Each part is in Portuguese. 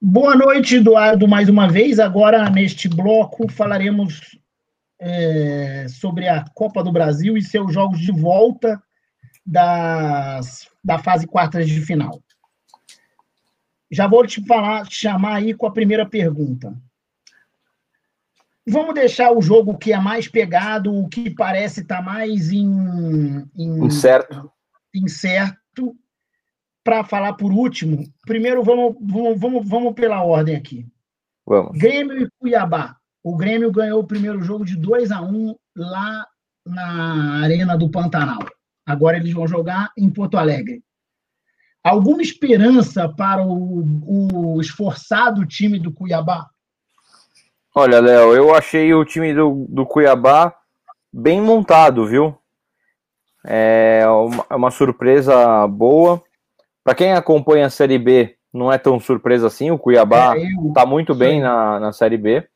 Boa noite, Eduardo, mais uma vez. Agora, neste bloco, falaremos é, sobre a Copa do Brasil e seus jogos de volta das, da fase quartas de final. Já vou te falar, chamar aí com a primeira pergunta. Vamos deixar o jogo que é mais pegado, o que parece estar tá mais em, em, incerto, incerto para falar por último. Primeiro, vamos, vamos, vamos, vamos pela ordem aqui. Vamos. Grêmio e Cuiabá. O Grêmio ganhou o primeiro jogo de 2 a 1 lá na Arena do Pantanal. Agora eles vão jogar em Porto Alegre. Alguma esperança para o, o esforçado time do Cuiabá? Olha, Léo, eu achei o time do, do Cuiabá bem montado, viu? É uma, é uma surpresa boa. Para quem acompanha a Série B, não é tão surpresa assim. O Cuiabá está é, muito bem na, na Série B.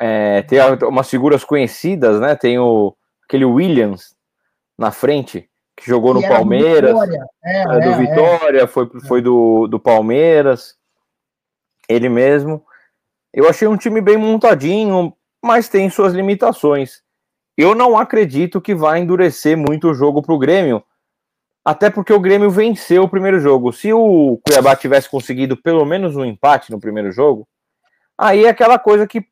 É, tem umas figuras conhecidas, né? Tem o, aquele Williams na frente, que jogou no Palmeiras. Do Vitória, é, é, do é, Vitória foi, foi do, do Palmeiras. Ele mesmo. Eu achei um time bem montadinho, mas tem suas limitações. Eu não acredito que vai endurecer muito o jogo para o Grêmio, até porque o Grêmio venceu o primeiro jogo. Se o Cuiabá tivesse conseguido pelo menos um empate no primeiro jogo, aí é aquela coisa que,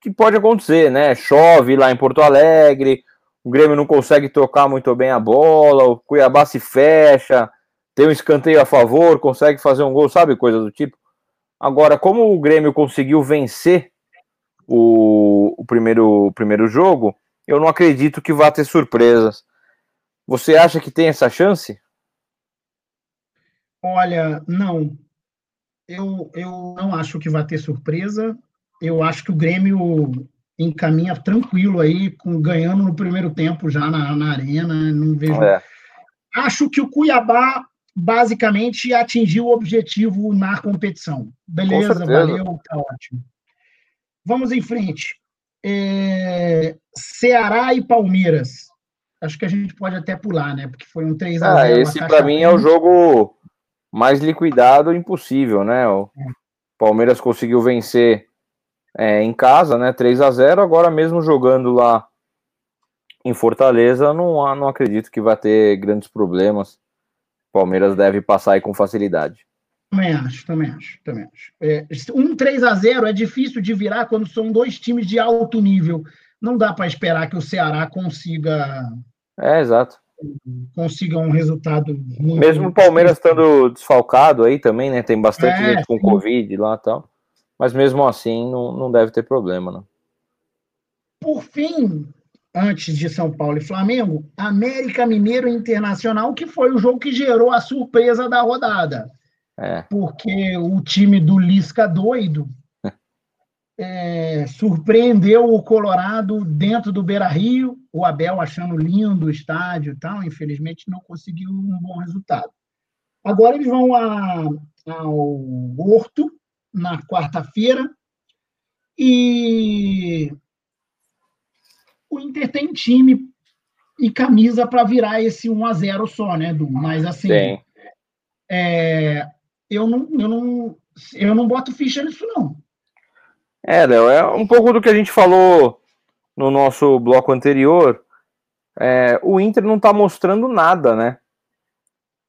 que pode acontecer, né? Chove lá em Porto Alegre, o Grêmio não consegue tocar muito bem a bola, o Cuiabá se fecha, tem um escanteio a favor, consegue fazer um gol, sabe? Coisa do tipo. Agora, como o Grêmio conseguiu vencer o, o, primeiro, o primeiro jogo, eu não acredito que vá ter surpresas. Você acha que tem essa chance? Olha, não. Eu, eu não acho que vai ter surpresa. Eu acho que o Grêmio encaminha tranquilo aí, com, ganhando no primeiro tempo já na, na arena. Não vejo. É. Acho que o Cuiabá basicamente atingiu o objetivo na competição. Beleza, valeu, tá ótimo. Vamos em frente. É... Ceará e Palmeiras. Acho que a gente pode até pular, né? Porque foi um 3 a 0 ah, Esse para mim é o jogo mais liquidado impossível, né? O é. Palmeiras conseguiu vencer é, em casa, né? 3 a 0 Agora mesmo jogando lá em Fortaleza, não, não acredito que vai ter grandes problemas. Palmeiras deve passar aí com facilidade. Também acho, também acho, também acho. É, um 3 a 0 é difícil de virar quando são dois times de alto nível. Não dá para esperar que o Ceará consiga. É, exato. Consiga um resultado muito Mesmo o Palmeiras estando desfalcado aí também, né? Tem bastante é, gente com sim. Covid lá e tal. Mas mesmo assim, não, não deve ter problema, né? Por fim, antes de São Paulo e Flamengo, América Mineiro Internacional, que foi o jogo que gerou a surpresa da rodada. É. Porque o time do Lisca doido é, surpreendeu o Colorado dentro do Beira Rio, o Abel achando lindo o estádio e tal, infelizmente não conseguiu um bom resultado. Agora eles vão a, ao Horto na quarta-feira e o Inter tem time e camisa para virar esse 1 a 0 só, né, Du? Mas assim, é, eu não, eu não, eu não boto ficha nisso não. É, Léo, é um pouco do que a gente falou no nosso bloco anterior. É, o Inter não está mostrando nada, né?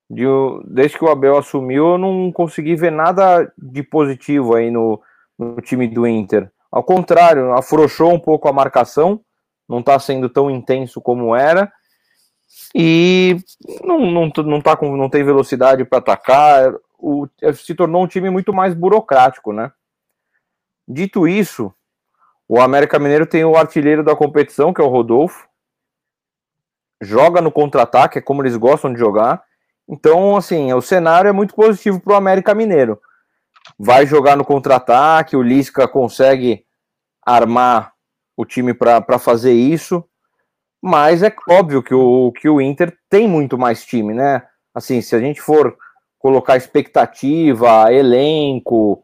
De, desde que o Abel assumiu, eu não consegui ver nada de positivo aí no, no time do Inter. Ao contrário, afrouxou um pouco a marcação, não está sendo tão intenso como era e não, não, não, tá com, não tem velocidade para atacar. O, se tornou um time muito mais burocrático, né? Dito isso, o América Mineiro tem o artilheiro da competição, que é o Rodolfo. Joga no contra-ataque, é como eles gostam de jogar. Então, assim, o cenário é muito positivo para o América Mineiro. Vai jogar no contra-ataque, o Lisca consegue armar o time para fazer isso, mas é óbvio que o, que o Inter tem muito mais time, né? Assim, se a gente for colocar expectativa, elenco,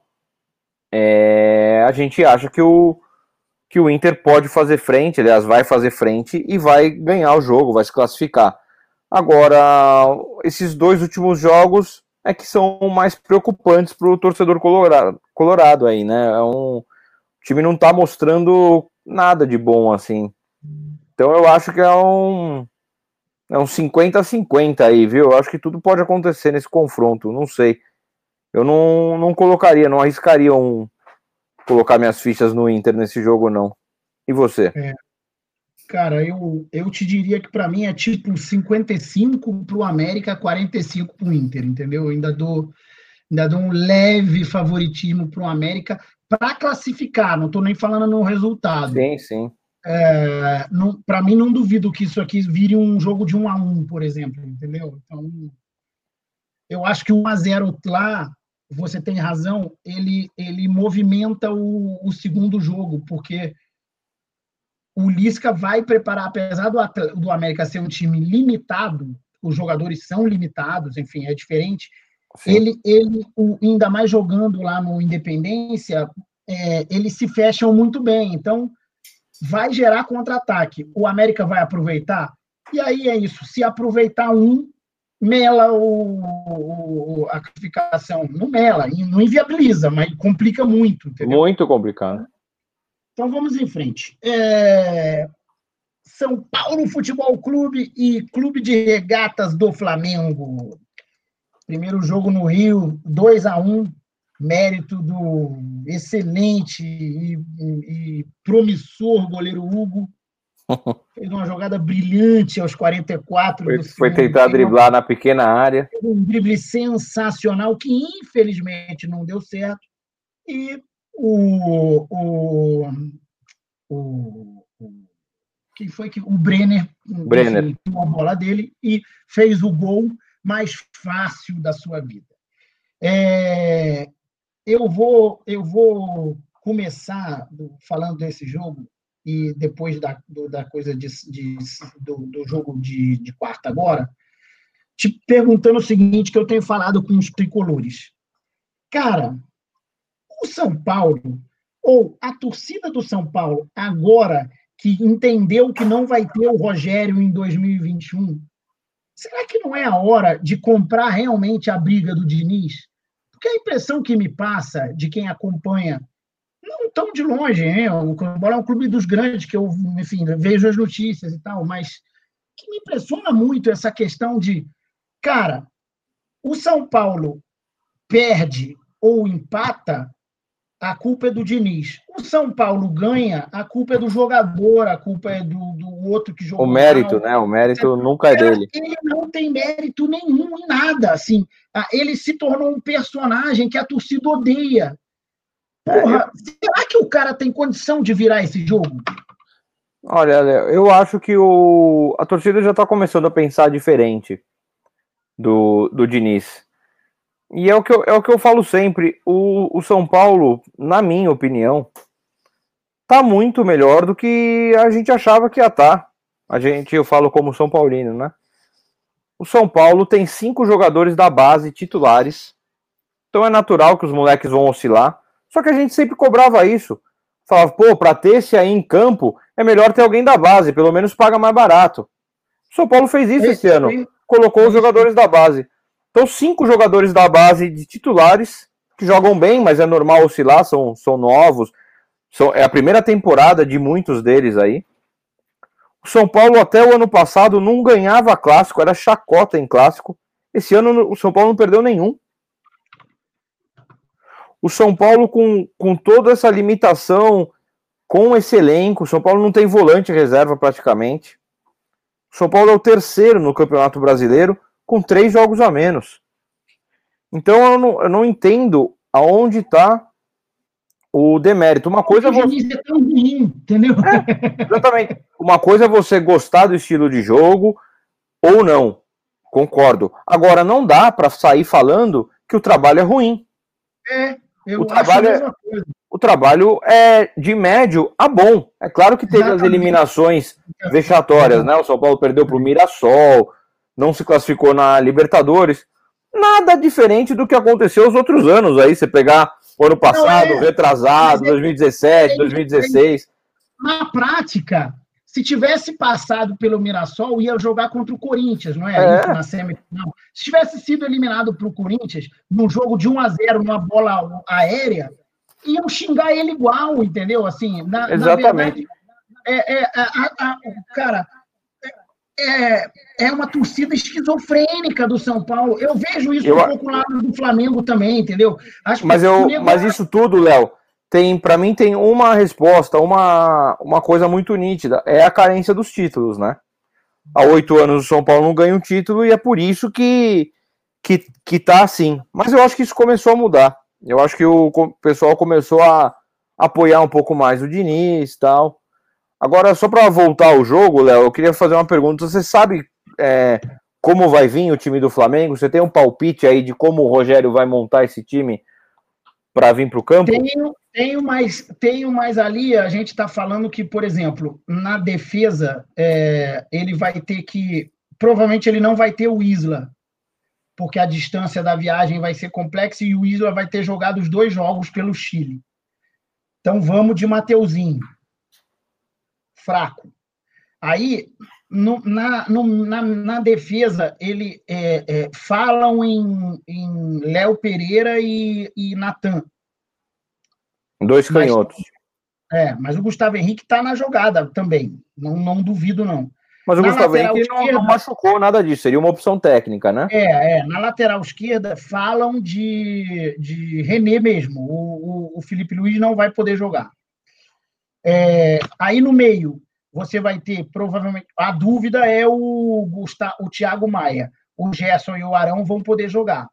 é, a gente acha que o, que o Inter pode fazer frente, aliás, vai fazer frente e vai ganhar o jogo, vai se classificar. Agora, esses dois últimos jogos é que são mais preocupantes para o torcedor colorado, colorado aí, né? É um, o time não está mostrando nada de bom assim. Então eu acho que é um é um 50-50 aí, viu? Eu acho que tudo pode acontecer nesse confronto, não sei. Eu não, não colocaria, não arriscaria um colocar minhas fichas no Inter nesse jogo, não. E você? É. Cara, eu, eu te diria que para mim é tipo 55 para o América, 45 para o Inter, entendeu? Eu ainda dou, ainda dou um leve favoritismo para o América para classificar, não estou nem falando no resultado. Sim, sim. É, para mim, não duvido que isso aqui vire um jogo de 1 a 1 por exemplo, entendeu? Então, eu acho que 1 a 0 lá, você tem razão, ele, ele movimenta o, o segundo jogo, porque o Lisca vai preparar, apesar do, do América ser um time limitado, os jogadores são limitados, enfim, é diferente. Sim. Ele, ele o, ainda mais jogando lá no Independência, é, eles se fecham muito bem. Então, vai gerar contra-ataque. O América vai aproveitar? E aí é isso. Se aproveitar um, mela o, a classificação. Não mela, não inviabiliza, mas complica muito. Entendeu? Muito complicado. Então vamos em frente. É... São Paulo Futebol Clube e Clube de Regatas do Flamengo. Primeiro jogo no Rio, 2 a 1 mérito do excelente e, e promissor goleiro Hugo. Fez uma jogada brilhante aos 44. Foi, foi tentar driblar na pequena área. Um drible sensacional que infelizmente não deu certo. E o, o, o, o quem foi que o Brenner, Brenner. a bola dele e fez o gol mais fácil da sua vida. É, eu vou eu vou começar falando desse jogo e depois da, do, da coisa de, de do, do, jogo de, de quarta agora, te perguntando o seguinte que eu tenho falado com os tricolores. Cara, o São Paulo, ou a torcida do São Paulo, agora que entendeu que não vai ter o Rogério em 2021, será que não é a hora de comprar realmente a briga do Diniz? Porque a impressão que me passa de quem acompanha, não tão de longe, hein? o Bola é um clube dos grandes, que eu, enfim, vejo as notícias e tal, mas que me impressiona muito essa questão de, cara, o São Paulo perde ou empata a culpa é do Diniz. O São Paulo ganha, a culpa é do jogador, a culpa é do, do outro que jogou. O mérito, mal. né? O mérito nunca é dele. Ele não tem mérito nenhum em nada. Assim, ele se tornou um personagem que a torcida odeia. Porra, é, será que o cara tem condição de virar esse jogo? Olha, eu acho que o, a torcida já está começando a pensar diferente do, do Diniz. E é o que eu, é o que eu falo sempre: o, o São Paulo, na minha opinião, tá muito melhor do que a gente achava que ia estar. Tá. A gente, eu falo como São Paulino, né? O São Paulo tem cinco jogadores da base titulares. Então é natural que os moleques vão oscilar. Só que a gente sempre cobrava isso. Falava, pô, pra ter esse aí em campo, é melhor ter alguém da base, pelo menos paga mais barato. O São Paulo fez isso esse, esse ano. Colocou os jogadores da base. Então, cinco jogadores da base de titulares que jogam bem, mas é normal oscilar, são, são novos. São, é a primeira temporada de muitos deles aí. O São Paulo, até o ano passado, não ganhava clássico, era chacota em clássico. Esse ano o São Paulo não perdeu nenhum. O São Paulo, com, com toda essa limitação, com esse elenco, o São Paulo não tem volante reserva praticamente. O São Paulo é o terceiro no Campeonato Brasileiro, com três jogos a menos. Então eu não, eu não entendo aonde está o demérito. Uma coisa é você... é tão ruim, entendeu? É, exatamente. Uma coisa é você gostar do estilo de jogo ou não. Concordo. Agora não dá para sair falando que o trabalho é ruim. É, eu o trabalho é, o trabalho é de médio a bom. É claro que teve Exatamente. as eliminações vexatórias, né? O São Paulo perdeu para o Mirassol, não se classificou na Libertadores. Nada diferente do que aconteceu os outros anos aí. Você pegar o ano passado, é, retrasado, 2017, 2016. Na prática, se tivesse passado pelo Mirassol, ia jogar contra o Corinthians, não é? é. na semifinal. Se tivesse sido eliminado para o Corinthians, num jogo de 1 a 0 numa bola aérea, iam xingar ele igual, entendeu? Assim, na, Exatamente. Na verdade, é, é, a, a, cara, é, é uma torcida esquizofrênica do São Paulo. Eu vejo isso eu, um pouco lá do Flamengo também, entendeu? Acho mas, eu, mas isso tudo, Léo, tem para mim tem uma resposta, uma, uma coisa muito nítida, é a carência dos títulos, né? Há oito anos o São Paulo não ganha um título e é por isso que, que, que tá assim. Mas eu acho que isso começou a mudar. Eu acho que o pessoal começou a apoiar um pouco mais o Diniz e tal. Agora, só para voltar ao jogo, Léo, eu queria fazer uma pergunta. Você sabe é, como vai vir o time do Flamengo? Você tem um palpite aí de como o Rogério vai montar esse time para vir para o campo? Tenho, tenho, mas tenho mais ali. A gente está falando que, por exemplo, na defesa, é, ele vai ter que. Provavelmente ele não vai ter o Isla, porque a distância da viagem vai ser complexa e o Isla vai ter jogado os dois jogos pelo Chile. Então vamos de Mateuzinho. Fraco. Aí, no, na, no, na, na, defesa, ele é, é, falam em, em Léo Pereira e, e Natan. Dois canhotos. é, mas o Gustavo Henrique está na jogada também. Não, não duvido, não. Mas o na Gustavo Henrique esquerda, não, não, machucou nada disso, seria uma opção técnica, né? É, é. Na lateral esquerda falam de, de René mesmo. O, o, o Felipe Luiz não vai poder jogar. É, aí no meio, você vai ter provavelmente. A dúvida é o, Gustavo, o Thiago Maia. O Gerson e o Arão vão poder jogar.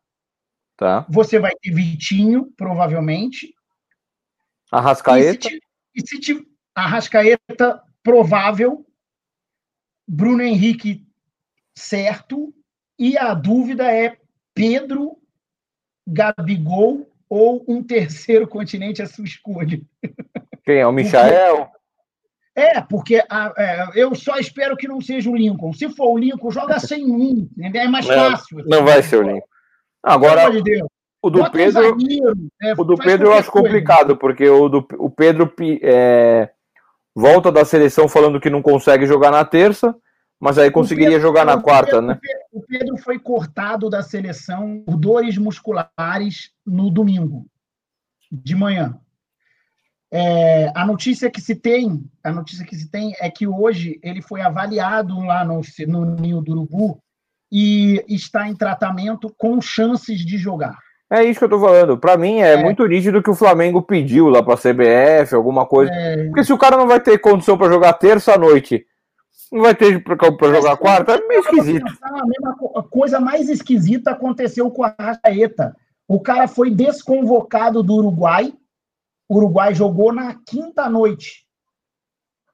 Tá. Você vai ter Vitinho, provavelmente. Arrascaeta. E se, Arrascaeta, provável. Bruno Henrique, certo. E a dúvida é Pedro, Gabigol ou um terceiro continente a sua escolha. Quem é? O Michael? É, porque a, é, eu só espero que não seja o Lincoln. Se for o Lincoln, joga sem mim. É mais fácil. Não, não vai ser o Lincoln. Agora, de o do Pedro, um zagueiro, é, o do Pedro eu acho coisa. complicado, porque o, do, o Pedro é, volta da seleção falando que não consegue jogar na terça, mas aí conseguiria Pedro, jogar na quarta, Pedro, né? O Pedro foi cortado da seleção por dores musculares no domingo, de manhã. É, a notícia que se tem, a notícia que se tem é que hoje ele foi avaliado lá no, no Ninho do Urubu e está em tratamento com chances de jogar. É isso que eu tô falando. Para mim é, é, muito nítido que o Flamengo pediu lá para a CBF, alguma coisa. É... Porque se o cara não vai ter condição para jogar terça à noite, não vai ter para jogar quarta, é meio esquisito. A mesma coisa mais esquisita aconteceu com a Rascaeta. O cara foi desconvocado do Uruguai o Uruguai jogou na quinta noite.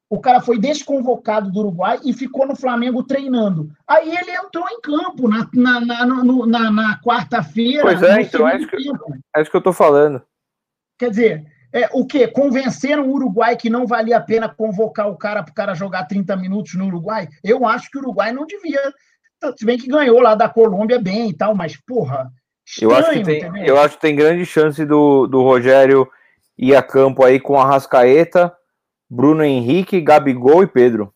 O cara foi desconvocado do Uruguai e ficou no Flamengo treinando. Aí ele entrou em campo na, na, na, na, na quarta-feira. Pois é, então é isso, que, é isso que eu estou falando. Quer dizer, é, o quê? Convenceram o Uruguai que não valia a pena convocar o cara para o cara jogar 30 minutos no Uruguai? Eu acho que o Uruguai não devia. Se bem que ganhou lá da Colômbia bem e tal, mas, porra. Estranho, eu, acho que tem, eu acho que tem grande chance do, do Rogério ir a campo aí com Arrascaeta, Bruno Henrique, Gabigol e Pedro.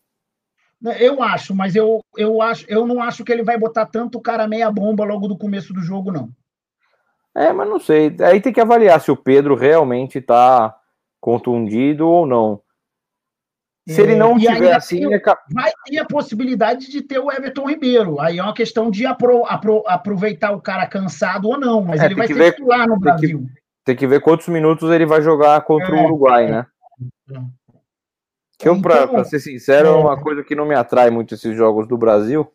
Eu acho, mas eu, eu, acho, eu não acho que ele vai botar tanto cara meia bomba logo do começo do jogo, não. É, mas não sei. Aí tem que avaliar se o Pedro realmente está contundido ou não. Se ele não é, tiver assim. Tem, é... Vai ter a possibilidade de ter o Everton Ribeiro. Aí é uma questão de apro, apro, aproveitar o cara cansado ou não. Mas é, ele vai ser ver, titular no Brasil. Que, tem que ver quantos minutos ele vai jogar contra é, o Uruguai, né? Eu, pra, então, pra, ser sincero, é uma coisa que não me atrai muito esses jogos do Brasil.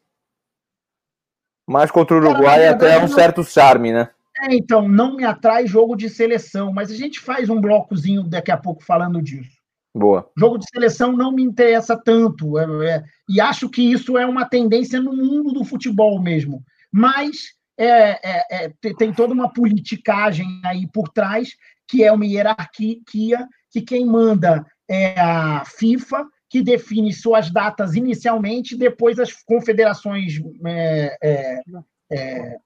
Mas contra o Uruguai Cara, até é um certo charme, né? É, então, não me atrai jogo de seleção, mas a gente faz um blocozinho daqui a pouco falando disso. Boa. Jogo de seleção não me interessa tanto. É, é, e acho que isso é uma tendência no mundo do futebol mesmo. Mas é, é, é, tem toda uma politicagem aí por trás, que é uma hierarquia, que quem manda é a FIFA, que define suas datas inicialmente, depois as confederações é, é, é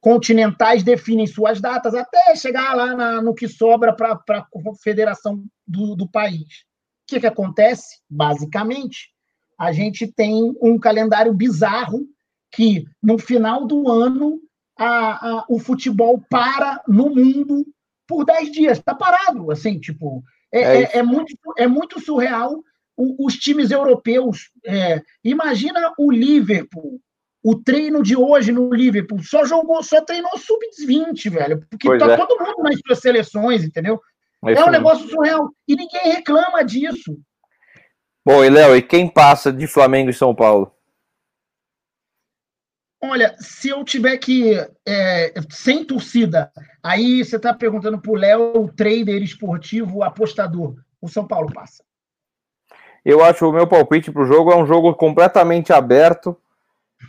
continentais definem suas datas, até chegar lá na, no que sobra para a confederação do, do país. O que, que acontece? Basicamente, a gente tem um calendário bizarro que no final do ano a, a, o futebol para no mundo por 10 dias, está parado, assim, tipo, é, é, é, é, muito, é muito surreal os times europeus. É, imagina o Liverpool, o treino de hoje no Liverpool, só jogou, só treinou sub-20, velho, porque pois tá é. todo mundo nas suas seleções, entendeu? É, é um negócio surreal. E ninguém reclama disso. Bom, e Léo, e quem passa de Flamengo e São Paulo? Olha, se eu tiver que. É, sem torcida, aí você está perguntando para o Léo, o trader esportivo, o apostador. O São Paulo passa. Eu acho o meu palpite para o jogo é um jogo completamente aberto,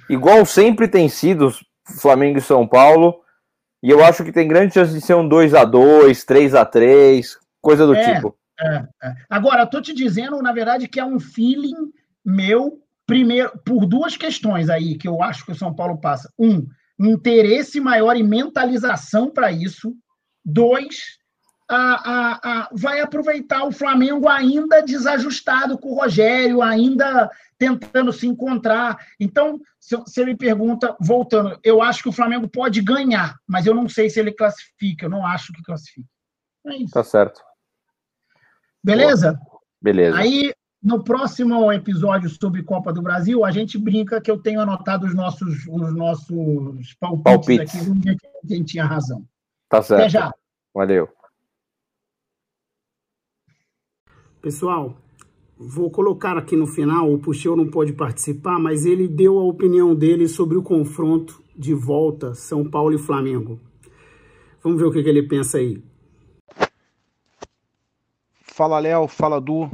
igual sempre tem sido Flamengo e São Paulo. E eu acho que tem grande chance de ser um 2 a 2 3 a 3 coisa do é, tipo. É, é. Agora, estou te dizendo, na verdade, que é um feeling meu Primeiro, por duas questões aí que eu acho que o São Paulo passa. Um, interesse maior e mentalização para isso. Dois, a, a, a, vai aproveitar o Flamengo ainda desajustado com o Rogério, ainda tentando se encontrar. Então, se você me pergunta, voltando, eu acho que o Flamengo pode ganhar, mas eu não sei se ele classifica, eu não acho que classifica. É isso. Tá certo. Beleza? Boa. Beleza. Aí, no próximo episódio sobre Copa do Brasil, a gente brinca que eu tenho anotado os nossos, os nossos palpites, palpites. aqui, vamos ver quem tinha razão. Tá certo. Até já. Valeu. Pessoal, vou colocar aqui no final, o Puxeu não pode participar, mas ele deu a opinião dele sobre o confronto de volta São Paulo e Flamengo. Vamos ver o que, que ele pensa aí. Fala, Léo. Fala, Du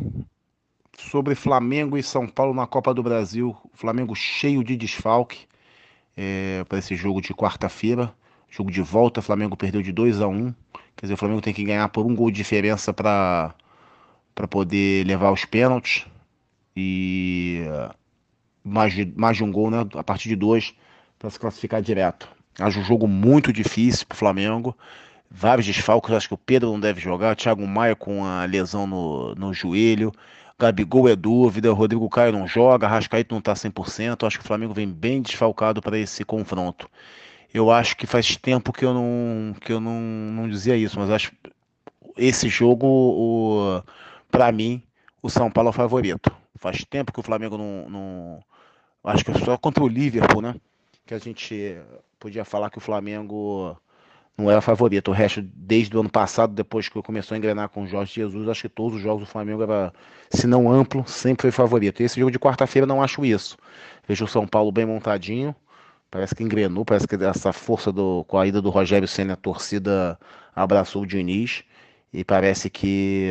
sobre Flamengo e São Paulo na Copa do Brasil. Flamengo cheio de desfalque é, para esse jogo de quarta-feira. Jogo de volta, Flamengo perdeu de 2 a 1 um. Quer dizer, o Flamengo tem que ganhar por um gol de diferença para poder levar os pênaltis. E mais de, mais de um gol, né? A partir de dois, para se classificar direto. Acho um jogo muito difícil para o Flamengo. Vários desfalques, acho que o Pedro não deve jogar. O Thiago Maia com a lesão no, no joelho. Gabigol é dúvida, Rodrigo Caio não joga, Rascaíto não está 100%. Acho que o Flamengo vem bem desfalcado para esse confronto. Eu acho que faz tempo que eu não, que eu não, não dizia isso, mas acho esse jogo, para mim, o São Paulo é o favorito. Faz tempo que o Flamengo não, não. Acho que é só contra o Liverpool, né? Que a gente podia falar que o Flamengo não era favorito. O resto, desde o ano passado, depois que começou a engrenar com o Jorge Jesus, acho que todos os jogos do Flamengo era, se não amplo, sempre foi favorito. E esse jogo de quarta-feira não acho isso. Vejo o São Paulo bem montadinho, parece que engrenou, parece que essa força do, com a ida do Rogério Senna, a torcida abraçou o Diniz, e parece que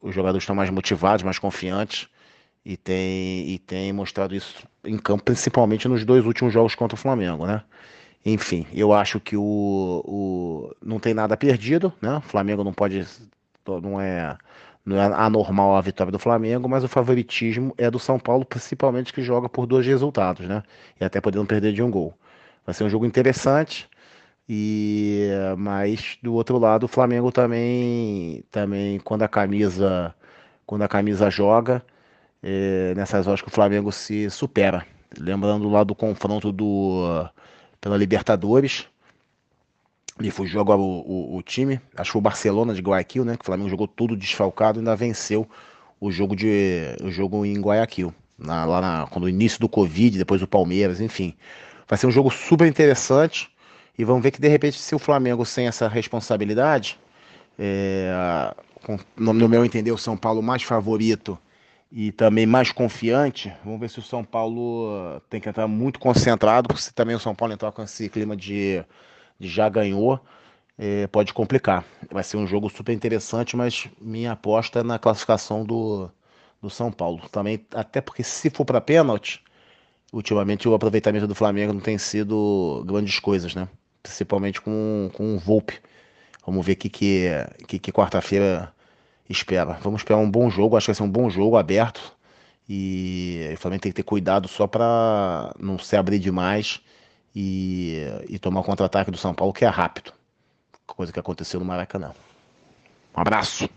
os jogadores estão mais motivados, mais confiantes, e tem, e tem mostrado isso em campo, principalmente nos dois últimos jogos contra o Flamengo, né? Enfim, eu acho que o, o não tem nada perdido, né? O Flamengo não pode não é não é anormal a vitória do Flamengo, mas o favoritismo é do São Paulo, principalmente que joga por dois resultados, né? E até podendo perder de um gol. Vai ser um jogo interessante. E mas do outro lado, o Flamengo também também quando a camisa quando a camisa joga, é, nessas horas que o Flamengo se supera. Lembrando lá do confronto do pela Libertadores. E fugiu agora o, o, o, time. Acho que foi o Barcelona de Guayaquil, né? Que o Flamengo jogou tudo desfalcado e ainda venceu o jogo, de, o jogo em Guayaquil. Na, lá na, quando o início do Covid, depois o Palmeiras, enfim. Vai ser um jogo super interessante. E vamos ver que de repente, se o Flamengo sem essa responsabilidade, é, com, no meu entender, o São Paulo mais favorito e também mais confiante. Vamos ver se o São Paulo tem que entrar muito concentrado, porque se também o São Paulo entrar com esse clima de, de já ganhou, é, pode complicar. Vai ser um jogo super interessante, mas minha aposta é na classificação do, do São Paulo. Também, até porque se for para pênalti, ultimamente o aproveitamento do Flamengo não tem sido grandes coisas, né? Principalmente com, com o Volpe. Vamos ver o que, que, que, que quarta-feira espera. Vamos esperar um bom jogo, acho que vai ser um bom jogo aberto. E o Flamengo tem que ter cuidado só para não se abrir demais e, e tomar o contra-ataque do São Paulo, que é rápido. Coisa que aconteceu no Maracanã. Um abraço.